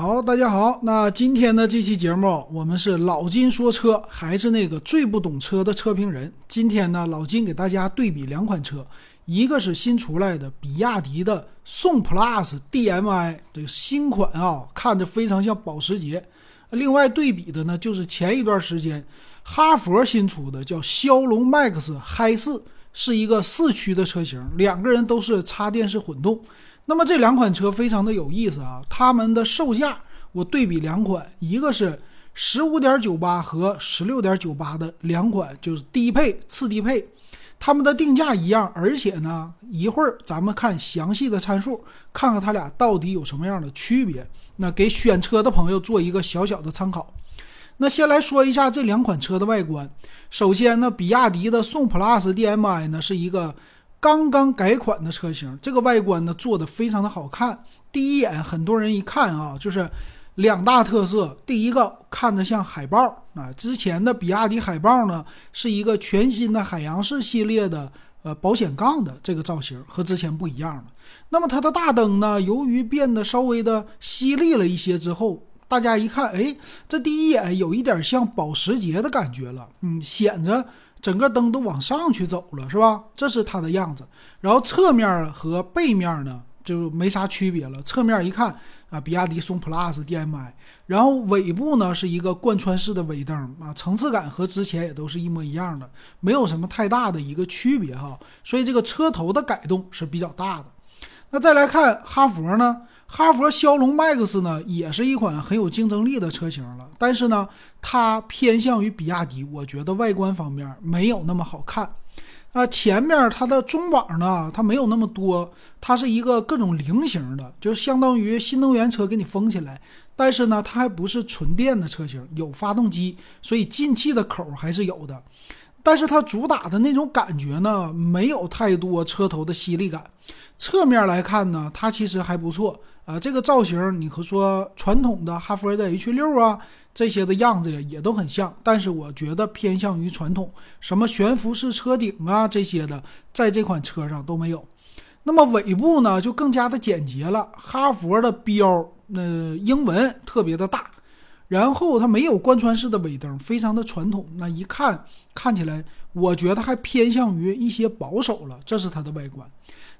好，大家好。那今天的这期节目，我们是老金说车，还是那个最不懂车的车评人。今天呢，老金给大家对比两款车，一个是新出来的比亚迪的宋 PLUS DM-i 这个新款啊，看着非常像保时捷。另外对比的呢，就是前一段时间哈佛新出的叫骁龙 MAX 嗨四，是一个四驱的车型，两个人都是插电式混动。那么这两款车非常的有意思啊，它们的售价我对比两款，一个是十五点九八和十六点九八的两款，就是低配、次低配，它们的定价一样，而且呢，一会儿咱们看详细的参数，看看它俩到底有什么样的区别，那给选车的朋友做一个小小的参考。那先来说一下这两款车的外观，首先呢，比亚迪的宋 PLUS DM-i 呢是一个。刚刚改款的车型，这个外观呢做的非常的好看。第一眼很多人一看啊，就是两大特色。第一个看着像海豹啊，之前的比亚迪海豹呢是一个全新的海洋式系列的呃保险杠的这个造型，和之前不一样了。那么它的大灯呢，由于变得稍微的犀利了一些之后，大家一看，哎，这第一眼有一点像保时捷的感觉了，嗯，显着。整个灯都往上去走了，是吧？这是它的样子。然后侧面和背面呢就没啥区别了。侧面一看啊，比亚迪宋 PLUS DM-i。然后尾部呢是一个贯穿式的尾灯啊，层次感和之前也都是一模一样的，没有什么太大的一个区别哈。所以这个车头的改动是比较大的。那再来看哈佛呢？哈佛骁龙 MAX 呢，也是一款很有竞争力的车型了，但是呢，它偏向于比亚迪，我觉得外观方面没有那么好看。啊，前面它的中网呢，它没有那么多，它是一个各种菱形的，就相当于新能源车给你封起来。但是呢，它还不是纯电的车型，有发动机，所以进气的口还是有的。但是它主打的那种感觉呢，没有太多车头的吸力感。侧面来看呢，它其实还不错啊。这个造型，你和说传统的哈弗的 H 六啊这些的样子也都很像，但是我觉得偏向于传统，什么悬浮式车顶啊这些的，在这款车上都没有。那么尾部呢，就更加的简洁了。哈佛的标，那英文特别的大。然后它没有贯穿式的尾灯，非常的传统。那一看看起来，我觉得还偏向于一些保守了。这是它的外观。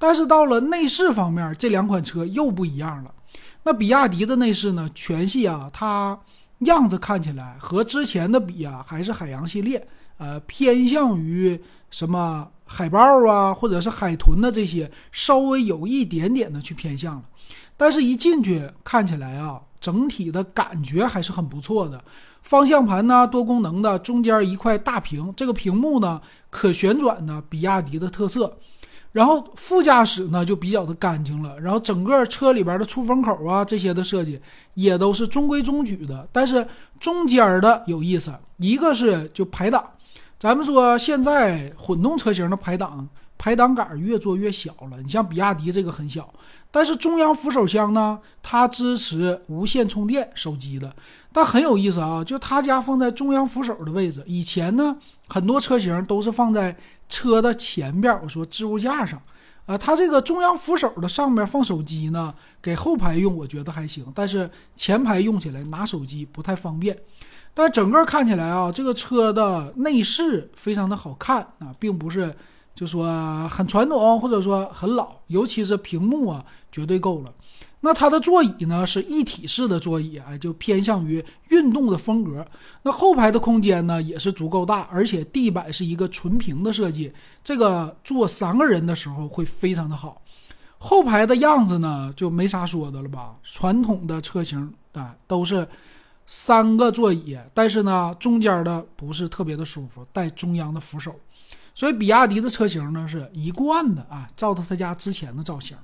但是到了内饰方面，这两款车又不一样了。那比亚迪的内饰呢，全系啊，它样子看起来和之前的比啊，还是海洋系列，呃，偏向于什么海豹啊，或者是海豚的这些，稍微有一点点的去偏向了。但是，一进去看起来啊。整体的感觉还是很不错的，方向盘呢多功能的，中间一块大屏，这个屏幕呢可旋转的，比亚迪的特色。然后副驾驶呢就比较的干净了，然后整个车里边的出风口啊这些的设计也都是中规中矩的。但是中间的有意思，一个是就排档，咱们说现在混动车型的排档。排挡杆越做越小了，你像比亚迪这个很小，但是中央扶手箱呢，它支持无线充电手机的，但很有意思啊，就他家放在中央扶手的位置，以前呢很多车型都是放在车的前边，我说置物架上，啊，它这个中央扶手的上面放手机呢，给后排用我觉得还行，但是前排用起来拿手机不太方便，但整个看起来啊，这个车的内饰非常的好看啊，并不是。就说很传统，或者说很老，尤其是屏幕啊，绝对够了。那它的座椅呢是一体式的座椅，哎，就偏向于运动的风格。那后排的空间呢也是足够大，而且地板是一个纯平的设计，这个坐三个人的时候会非常的好。后排的样子呢就没啥说的了吧？传统的车型啊都是三个座椅，但是呢中间的不是特别的舒服，带中央的扶手。所以比亚迪的车型呢是一贯的啊，照着他家之前的造型。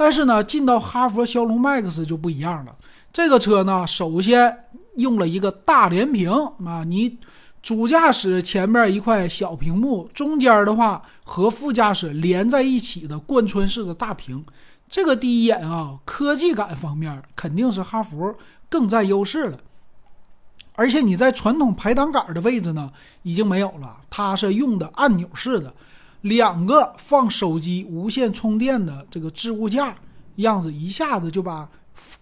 但是呢，进到哈佛骁龙 MAX 就不一样了。这个车呢，首先用了一个大连屏啊，你主驾驶前面一块小屏幕，中间的话和副驾驶连在一起的贯穿式的大屏。这个第一眼啊，科技感方面肯定是哈佛更占优势了。而且你在传统排挡杆的位置呢，已经没有了，它是用的按钮式的，两个放手机无线充电的这个置物架样子，一下子就把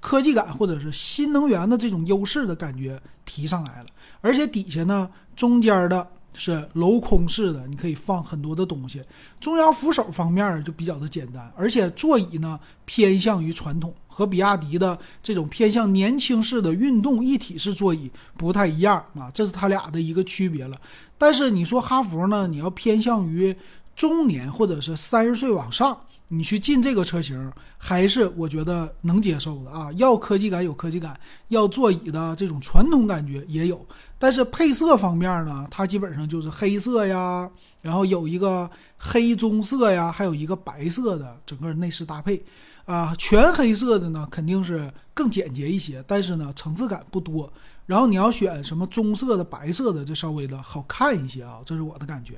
科技感或者是新能源的这种优势的感觉提上来了。而且底下呢，中间的是镂空式的，你可以放很多的东西。中央扶手方面就比较的简单，而且座椅呢偏向于传统，和比亚迪的这种偏向年轻式的运动一体式座椅不太一样啊，这是它俩的一个区别了。但是你说哈弗呢，你要偏向于中年或者是三十岁往上。你去进这个车型，还是我觉得能接受的啊。要科技感有科技感，要座椅的这种传统感觉也有。但是配色方面呢，它基本上就是黑色呀，然后有一个黑棕色呀，还有一个白色的整个内饰搭配。啊，全黑色的呢，肯定是更简洁一些，但是呢，层次感不多。然后你要选什么棕色的、白色的，就稍微的好看一些啊，这是我的感觉。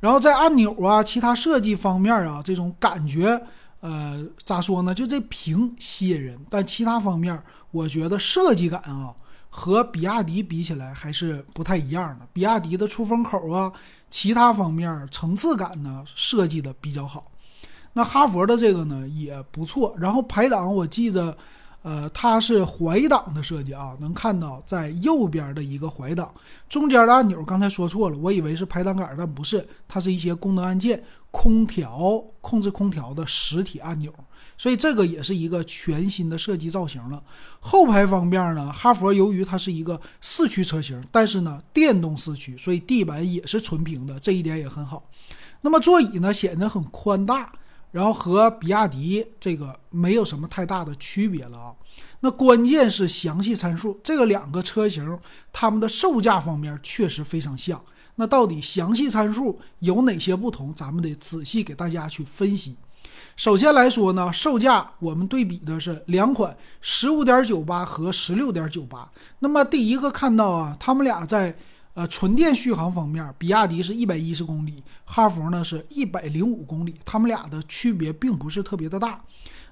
然后在按钮啊，其他设计方面啊，这种感觉，呃，咋说呢？就这屏吸引人，但其他方面，我觉得设计感啊，和比亚迪比起来还是不太一样的。比亚迪的出风口啊，其他方面层次感呢，设计的比较好。那哈佛的这个呢也不错。然后排档，我记得。呃，它是怀档的设计啊，能看到在右边的一个怀档，中间的按钮刚才说错了，我以为是排档杆，但不是，它是一些功能按键，空调控制空调的实体按钮，所以这个也是一个全新的设计造型了。后排方面呢，哈佛由于它是一个四驱车型，但是呢电动四驱，所以地板也是纯平的，这一点也很好。那么座椅呢显得很宽大。然后和比亚迪这个没有什么太大的区别了啊，那关键是详细参数，这个两个车型它们的售价方面确实非常像，那到底详细参数有哪些不同，咱们得仔细给大家去分析。首先来说呢，售价我们对比的是两款十五点九八和十六点九八，那么第一个看到啊，他们俩在。呃，纯电续航方面，比亚迪是一百一十公里，哈弗呢是一百零五公里，它们俩的区别并不是特别的大。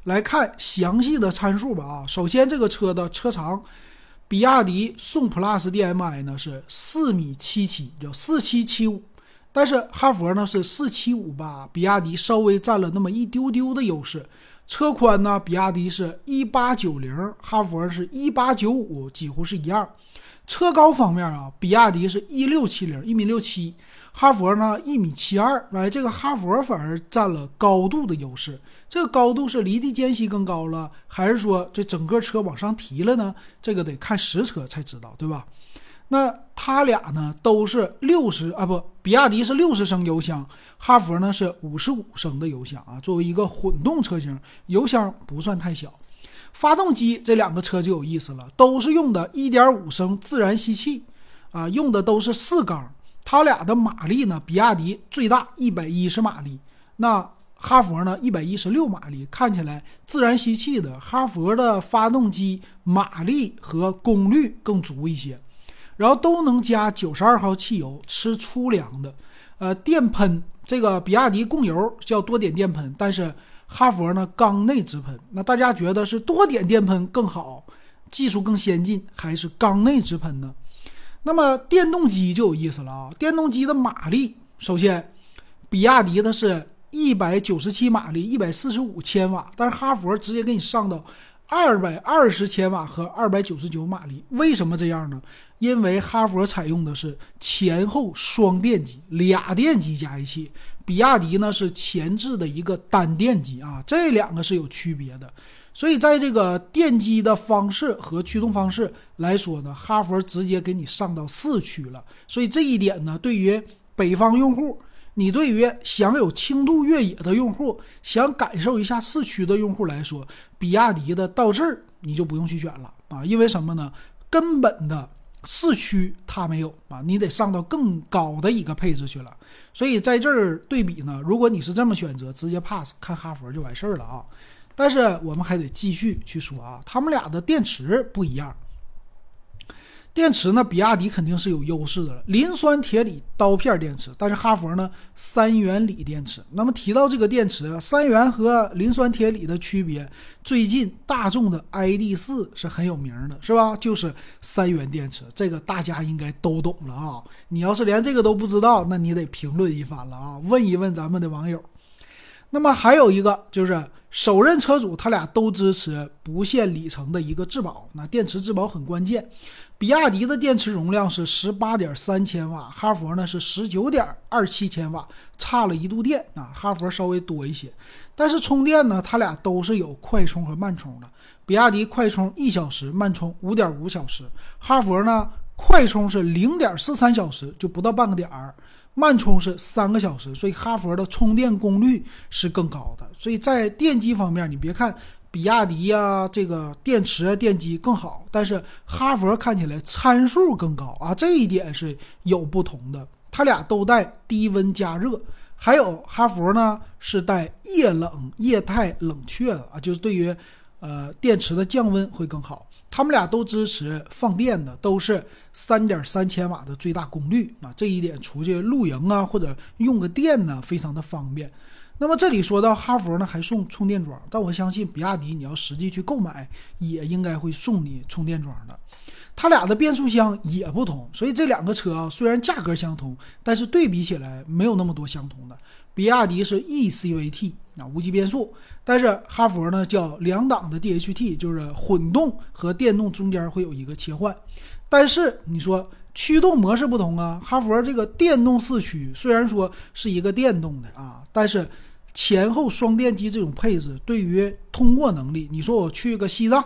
来看详细的参数吧啊，首先这个车的车长，比亚迪宋 PLUS DM-i 呢是四米七七，叫四七七五，但是哈弗呢是四七五八，比亚迪稍微占了那么一丢丢的优势。车宽呢，比亚迪是一八九零，哈弗是一八九五，几乎是一样。车高方面啊，比亚迪是一六七零，一米六七，哈弗呢一米七二，来这个哈弗反而占了高度的优势。这个高度是离地间隙更高了，还是说这整个车往上提了呢？这个得看实车才知道，对吧？那它俩呢都是六十啊不，比亚迪是六十升油箱，哈弗呢是五十五升的油箱啊。作为一个混动车型，油箱不算太小。发动机这两个车就有意思了，都是用的1.5升自然吸气，啊，用的都是四缸。它俩的马力呢，比亚迪最大110马力，那哈弗呢116马力。看起来自然吸气的哈弗的发动机马力和功率更足一些，然后都能加92号汽油，吃粗粮的。呃，电喷这个比亚迪供油叫多点电喷，但是。哈弗呢，缸内直喷，那大家觉得是多点电喷更好，技术更先进，还是缸内直喷呢？那么电动机就有意思了啊！电动机的马力，首先，比亚迪的是一百九十七马力，一百四十五千瓦，但是哈弗直接给你上到。二百二十千瓦和二百九十九马力，为什么这样呢？因为哈弗采用的是前后双电机，俩电机加一起；比亚迪呢是前置的一个单电机啊，这两个是有区别的。所以在这个电机的方式和驱动方式来说呢，哈弗直接给你上到四驱了。所以这一点呢，对于北方用户。你对于想有轻度越野的用户，想感受一下四驱的用户来说，比亚迪的到这儿你就不用去选了啊，因为什么呢？根本的四驱它没有啊，你得上到更高的一个配置去了。所以在这儿对比呢，如果你是这么选择，直接 pass 看哈弗就完事儿了啊。但是我们还得继续去说啊，他们俩的电池不一样。电池呢，比亚迪肯定是有优势的了，磷酸铁锂刀片电池，但是哈佛呢，三元锂电池。那么提到这个电池，三元和磷酸铁锂的区别，最近大众的 ID 四是很有名的，是吧？就是三元电池，这个大家应该都懂了啊。你要是连这个都不知道，那你得评论一番了啊，问一问咱们的网友。那么还有一个就是首任车主他俩都支持不限里程的一个质保，那电池质保很关键。比亚迪的电池容量是十八点三千瓦，哈佛呢是十九点二七千瓦，差了一度电啊，哈佛稍微多一些。但是充电呢，它俩都是有快充和慢充的。比亚迪快充一小时，慢充五点五小时；哈佛呢，快充是零点四三小时，就不到半个点儿。慢充是三个小时，所以哈佛的充电功率是更高的。所以在电机方面，你别看比亚迪呀，这个电池啊电机更好，但是哈佛看起来参数更高啊，这一点是有不同的。它俩都带低温加热，还有哈佛呢是带液冷液态冷却的啊，就是对于呃电池的降温会更好。他们俩都支持放电的，都是三点三千瓦的最大功率啊，这一点出去露营啊或者用个电呢，非常的方便。那么这里说到哈佛呢，还送充电桩，但我相信比亚迪你要实际去购买，也应该会送你充电桩的。它俩的变速箱也不同，所以这两个车啊，虽然价格相同，但是对比起来没有那么多相同的。比亚迪是 E CVT 啊，无级变速，但是哈佛呢叫两档的 DHT，就是混动和电动中间会有一个切换。但是你说驱动模式不同啊，哈佛这个电动四驱虽然说是一个电动的啊，但是前后双电机这种配置对于通过能力，你说我去个西藏。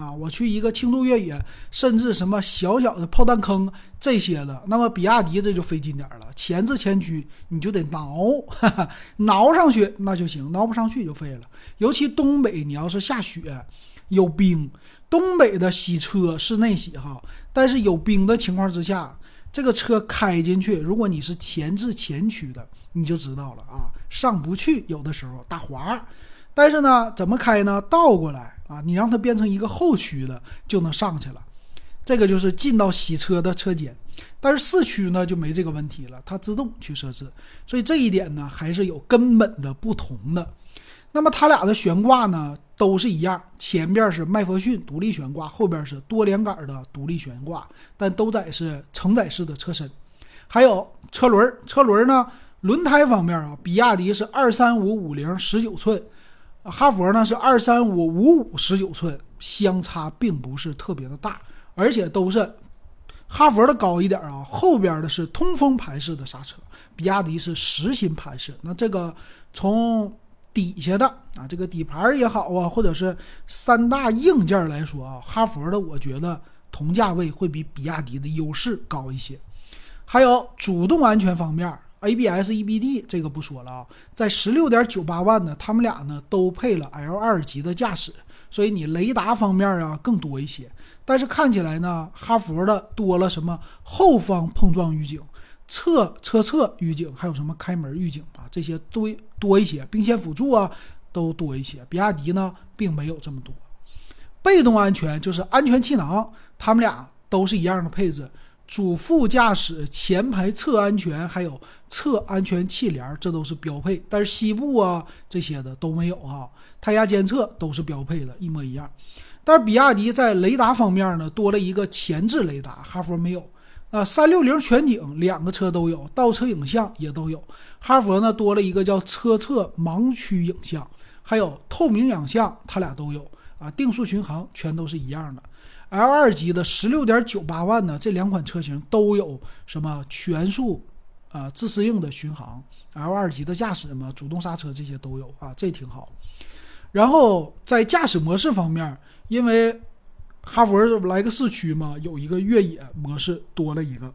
啊，我去一个轻度越野，甚至什么小小的炮弹坑这些的，那么比亚迪这就费劲点了。前置前驱你就得挠，挠上去那就行，挠不上去就废了。尤其东北，你要是下雪有冰，东北的洗车室内洗哈，但是有冰的情况之下，这个车开进去，如果你是前置前驱的，你就知道了啊，上不去，有的时候打滑。但是呢，怎么开呢？倒过来啊，你让它变成一个后驱的，就能上去了。这个就是进到洗车的车间。但是四驱呢就没这个问题了，它自动去设置。所以这一点呢还是有根本的不同的。那么它俩的悬挂呢都是一样，前边是麦弗逊独立悬挂，后边是多连杆的独立悬挂，但都载是承载式的车身。还有车轮，车轮呢轮胎方面啊，比亚迪是二三五五零十九寸。哈佛呢是二三五五五十九寸，相差并不是特别的大，而且都是哈佛的高一点啊，后边的是通风盘式的刹车，比亚迪是实心盘式。那这个从底下的啊，这个底盘也好啊，或者是三大硬件来说啊，哈佛的我觉得同价位会比比亚迪的优势高一些。还有主动安全方面。ABS、EBD 这个不说了啊，在十六点九八万呢，他们俩呢都配了 L 二级的驾驶，所以你雷达方面啊更多一些。但是看起来呢，哈佛的多了什么后方碰撞预警、侧车侧预警，还有什么开门预警啊，这些多多一些，并线辅助啊都多一些。比亚迪呢并没有这么多。被动安全就是安全气囊，他们俩都是一样的配置。主副驾驶前排侧安全，还有侧安全气帘，这都是标配。但是膝部啊这些的都没有哈，胎压监测都是标配的，一模一样。但是比亚迪在雷达方面呢，多了一个前置雷达，哈佛没有。啊，三六零全景两个车都有，倒车影像也都有。哈佛呢多了一个叫车侧盲区影像，还有透明影像，它俩都有啊。定速巡航全都是一样的。L 二级的十六点九八万呢，这两款车型都有什么全速啊自适应的巡航，L 二级的驾驶嘛，主动刹车这些都有啊，这挺好。然后在驾驶模式方面，因为哈弗来个四驱嘛，有一个越野模式多了一个。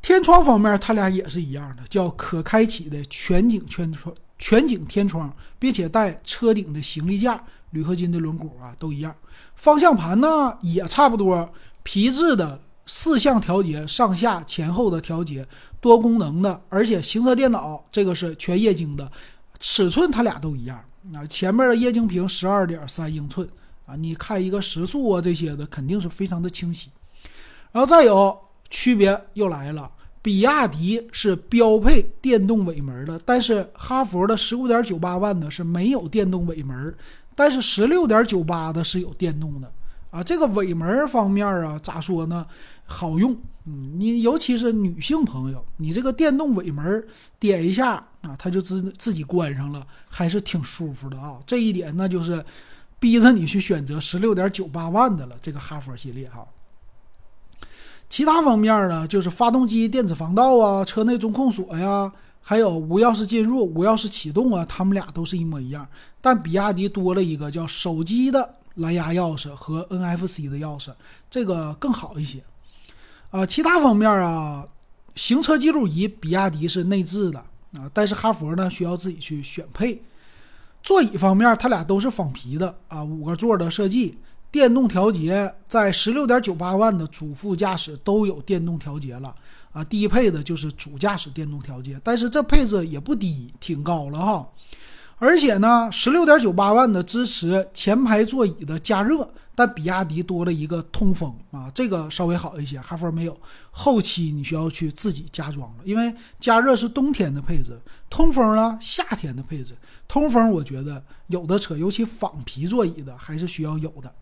天窗方面，它俩也是一样的，叫可开启的全景全窗全景天窗，并且带车顶的行李架。铝合金的轮毂啊，都一样。方向盘呢也差不多，皮质的四项调节，上下前后的调节，多功能的，而且行车电脑这个是全液晶的，尺寸它俩都一样啊。前面的液晶屏十二点三英寸啊，你看一个时速啊这些的，肯定是非常的清晰。然后再有区别又来了，比亚迪是标配电动尾门的，但是哈佛的十五点九八万呢是没有电动尾门。但是十六点九八的是有电动的啊。这个尾门方面啊，咋说呢？好用，嗯，你尤其是女性朋友，你这个电动尾门点一下啊，它就自自己关上了，还是挺舒服的啊。这一点那就是逼着你去选择十六点九八万的了，这个哈佛系列哈。其他方面呢，就是发动机电子防盗啊，车内中控锁呀，还有无钥匙进入、无钥匙启动啊，他们俩都是一模一样。但比亚迪多了一个叫手机的蓝牙钥匙和 NFC 的钥匙，这个更好一些。啊，其他方面啊，行车记录仪比亚迪是内置的啊，但是哈佛呢需要自己去选配。座椅方面，它俩都是仿皮的啊，五个座的设计。电动调节在十六点九八万的主副驾驶都有电动调节了啊，低配的就是主驾驶电动调节，但是这配置也不低，挺高了哈。而且呢，十六点九八万的支持前排座椅的加热，但比亚迪多了一个通风啊，这个稍微好一些，哈弗没有。后期你需要去自己加装了，因为加热是冬天的配置，通风呢夏天的配置。通风我觉得有的车，尤其仿皮座椅的还是需要有的。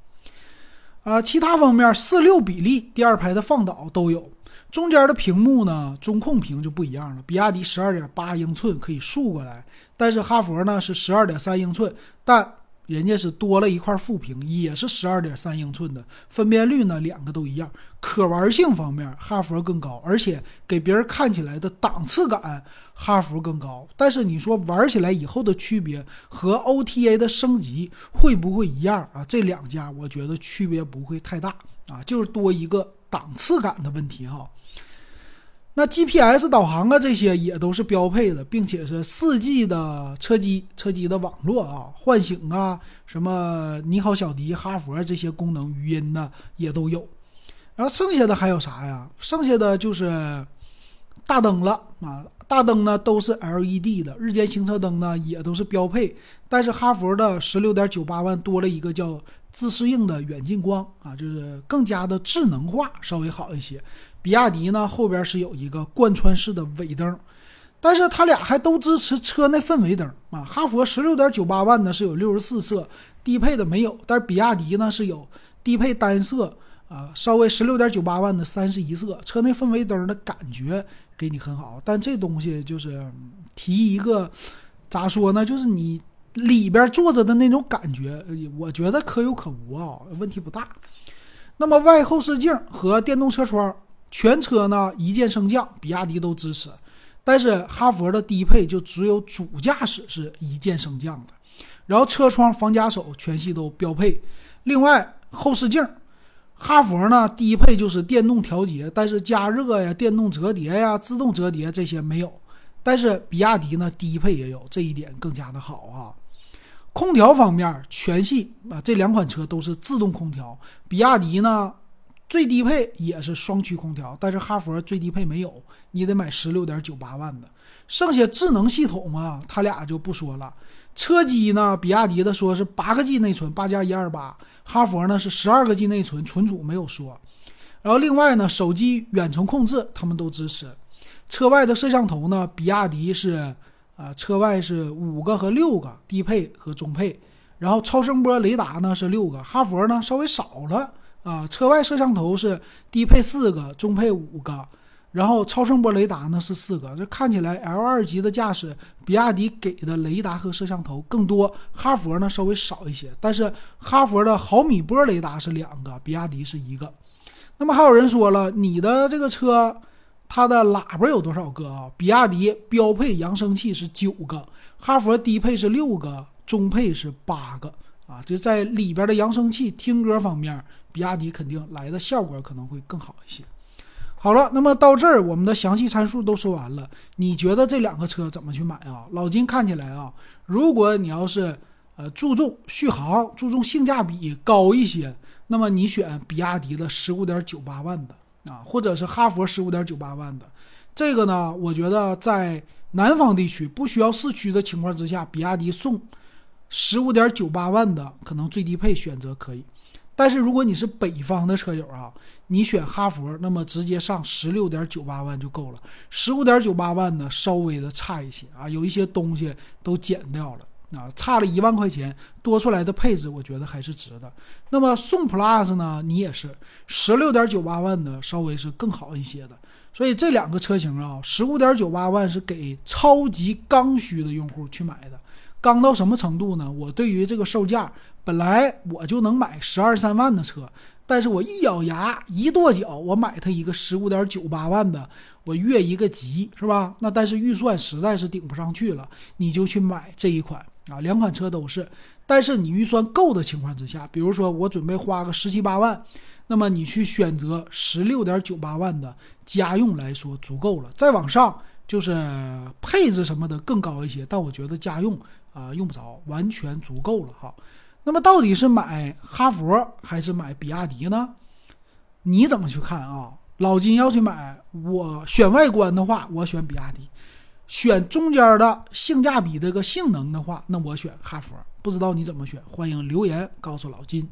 啊，其他方面四六比例，第二排的放倒都有。中间的屏幕呢，中控屏就不一样了。比亚迪十二点八英寸可以竖过来，但是哈佛呢是十二点三英寸，但。人家是多了一块副屏，也是十二点三英寸的，分辨率呢两个都一样。可玩性方面，哈弗更高，而且给别人看起来的档次感，哈弗更高。但是你说玩起来以后的区别和 OTA 的升级会不会一样啊？这两家我觉得区别不会太大啊，就是多一个档次感的问题哈。那 GPS 导航啊，这些也都是标配的，并且是四 G 的车机，车机的网络啊，唤醒啊，什么你好小迪、哈佛这些功能，语音的也都有。然后剩下的还有啥呀？剩下的就是大灯了啊，大灯呢都是 LED 的，日间行车灯呢也都是标配。但是哈佛的十六点九八万多了一个叫自适应的远近光啊，就是更加的智能化，稍微好一些。比亚迪呢，后边是有一个贯穿式的尾灯，但是它俩还都支持车内氛围灯啊。哈佛十六点九八万呢是有六十四色，低配的没有，但是比亚迪呢是有低配单色啊，稍微十六点九八万的三十一色，车内氛围灯的感觉给你很好，但这东西就是提一个咋说呢，就是你里边坐着的那种感觉，我觉得可有可无啊，问题不大。那么外后视镜和电动车窗。全车呢一键升降，比亚迪都支持，但是哈佛的低配就只有主驾驶是一键升降的，然后车窗、防夹手全系都标配。另外后视镜，哈佛呢低配就是电动调节，但是加热呀、电动折叠呀、自动折叠这些没有，但是比亚迪呢低配也有，这一点更加的好啊。空调方面全系啊这两款车都是自动空调，比亚迪呢。最低配也是双区空调，但是哈佛最低配没有，你得买十六点九八万的。剩下智能系统啊，它俩就不说了。车机呢，比亚迪的说是八个 G 内存，八加一二八；哈佛呢是十二个 G 内存，存储没有说。然后另外呢，手机远程控制他们都支持。车外的摄像头呢，比亚迪是啊，车外是五个和六个，低配和中配。然后超声波雷达呢是六个，哈佛呢稍微少了。啊，车外摄像头是低配四个，中配五个，然后超声波雷达呢是四个。这看起来 L 二级的驾驶，比亚迪给的雷达和摄像头更多，哈佛呢稍微少一些。但是哈佛的毫米波雷达是两个，比亚迪是一个。那么还有人说了，你的这个车，它的喇叭有多少个啊？比亚迪标配扬声器是九个，哈佛低配是六个，中配是八个。啊，就在里边的扬声器听歌方面，比亚迪肯定来的效果可能会更好一些。好了，那么到这儿我们的详细参数都说完了，你觉得这两个车怎么去买啊？老金看起来啊，如果你要是呃注重续航、注重性价比高一些，那么你选比亚迪的十五点九八万的啊，或者是哈佛十五点九八万的。这个呢，我觉得在南方地区不需要四驱的情况之下，比亚迪送。十五点九八万的可能最低配选择可以，但是如果你是北方的车友啊，你选哈佛，那么直接上十六点九八万就够了。十五点九八万呢稍微的差一些啊，有一些东西都减掉了啊，差了一万块钱多出来的配置，我觉得还是值的。那么宋 Plus 呢，你也是十六点九八万的，稍微是更好一些的。所以这两个车型啊，十五点九八万是给超级刚需的用户去买的。刚到什么程度呢？我对于这个售价，本来我就能买十二三万的车，但是我一咬牙一跺脚，我买它一个十五点九八万的，我越一个级是吧？那但是预算实在是顶不上去了，你就去买这一款啊，两款车都是。但是你预算够的情况之下，比如说我准备花个十七八万。那么你去选择十六点九八万的家用来说足够了，再往上就是配置什么的更高一些，但我觉得家用啊用不着，完全足够了哈。那么到底是买哈佛还是买比亚迪呢？你怎么去看啊？老金要去买，我选外观的话，我选比亚迪；选中间的性价比这个性能的话，那我选哈佛。不知道你怎么选，欢迎留言告诉老金。